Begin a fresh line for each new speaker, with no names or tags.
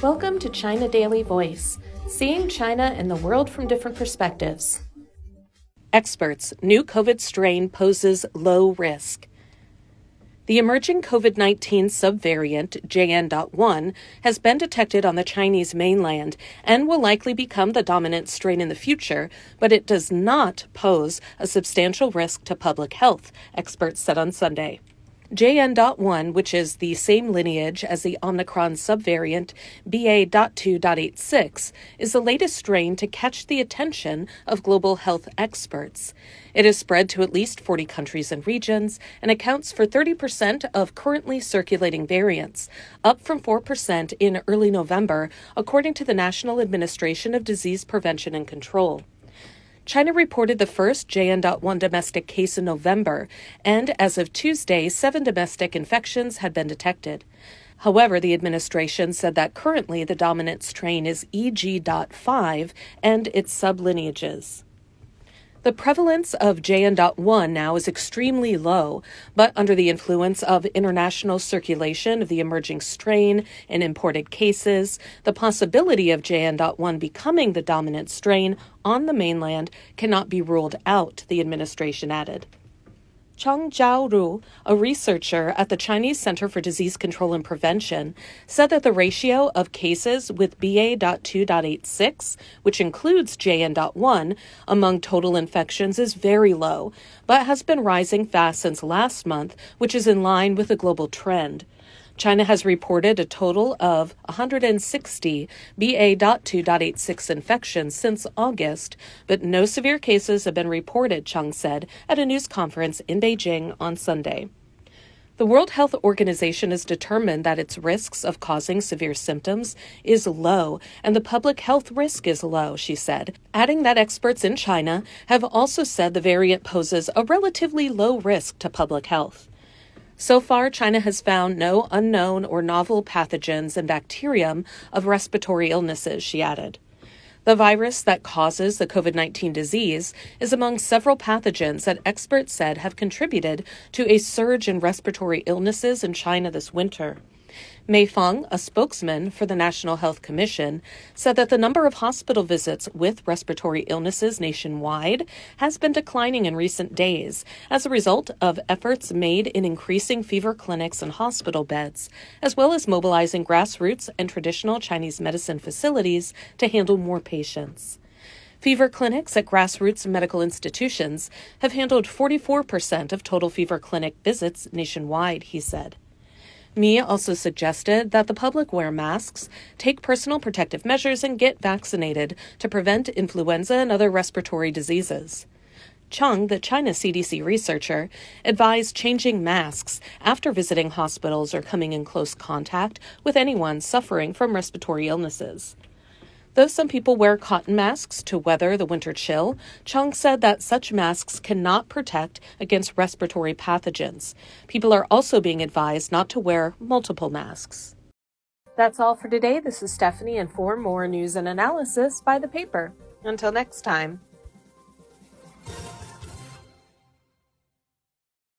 Welcome to China Daily Voice, seeing China and the world from different perspectives. Experts, new COVID strain poses low risk. The emerging COVID 19 subvariant JN.1 has been detected on the Chinese mainland and will likely become the dominant strain in the future, but it does not pose a substantial risk to public health, experts said on Sunday. JN.1, which is the same lineage as the Omicron subvariant BA.2.86, is the latest strain to catch the attention of global health experts. It has spread to at least 40 countries and regions and accounts for 30% of currently circulating variants, up from 4% in early November, according to the National Administration of Disease Prevention and Control. China reported the first JN.1 domestic case in November, and as of Tuesday, seven domestic infections had been detected. However, the administration said that currently the dominant strain is EG.5 and its sublineages. The prevalence of JN.1 now is extremely low, but under the influence of international circulation of the emerging strain and imported cases, the possibility of JN.1 becoming the dominant strain on the mainland cannot be ruled out, the administration added. Chang Zhaorui, a researcher at the Chinese Center for Disease Control and Prevention, said that the ratio of cases with BA.2.86, which includes JN.1, among total infections is very low, but has been rising fast since last month, which is in line with the global trend. China has reported a total of 160 BA.2.86 infections since August, but no severe cases have been reported, Chang said at a news conference in Beijing on Sunday. The World Health Organization has determined that its risks of causing severe symptoms is low and the public health risk is low, she said, adding that experts in China have also said the variant poses a relatively low risk to public health. So far, China has found no unknown or novel pathogens and bacterium of respiratory illnesses, she added. The virus that causes the COVID 19 disease is among several pathogens that experts said have contributed to a surge in respiratory illnesses in China this winter. Mi Feng, a spokesman for the National Health Commission, said that the number of hospital visits with respiratory illnesses nationwide has been declining in recent days as a result of efforts made in increasing fever clinics and hospital beds, as well as mobilizing grassroots and traditional Chinese medicine facilities to handle more patients. Fever clinics at grassroots medical institutions have handled 44% of total fever clinic visits nationwide, he said. Mi also suggested that the public wear masks, take personal protective measures, and get vaccinated to prevent influenza and other respiratory diseases. Chang, the China CDC researcher, advised changing masks after visiting hospitals or coming in close contact with anyone suffering from respiratory illnesses. Though some people wear cotton masks to weather the winter chill, Chang said that such masks cannot protect against respiratory pathogens. People are also being advised not to wear multiple masks. That's all for today. This is Stephanie, and for more news and analysis, by the paper. Until next time.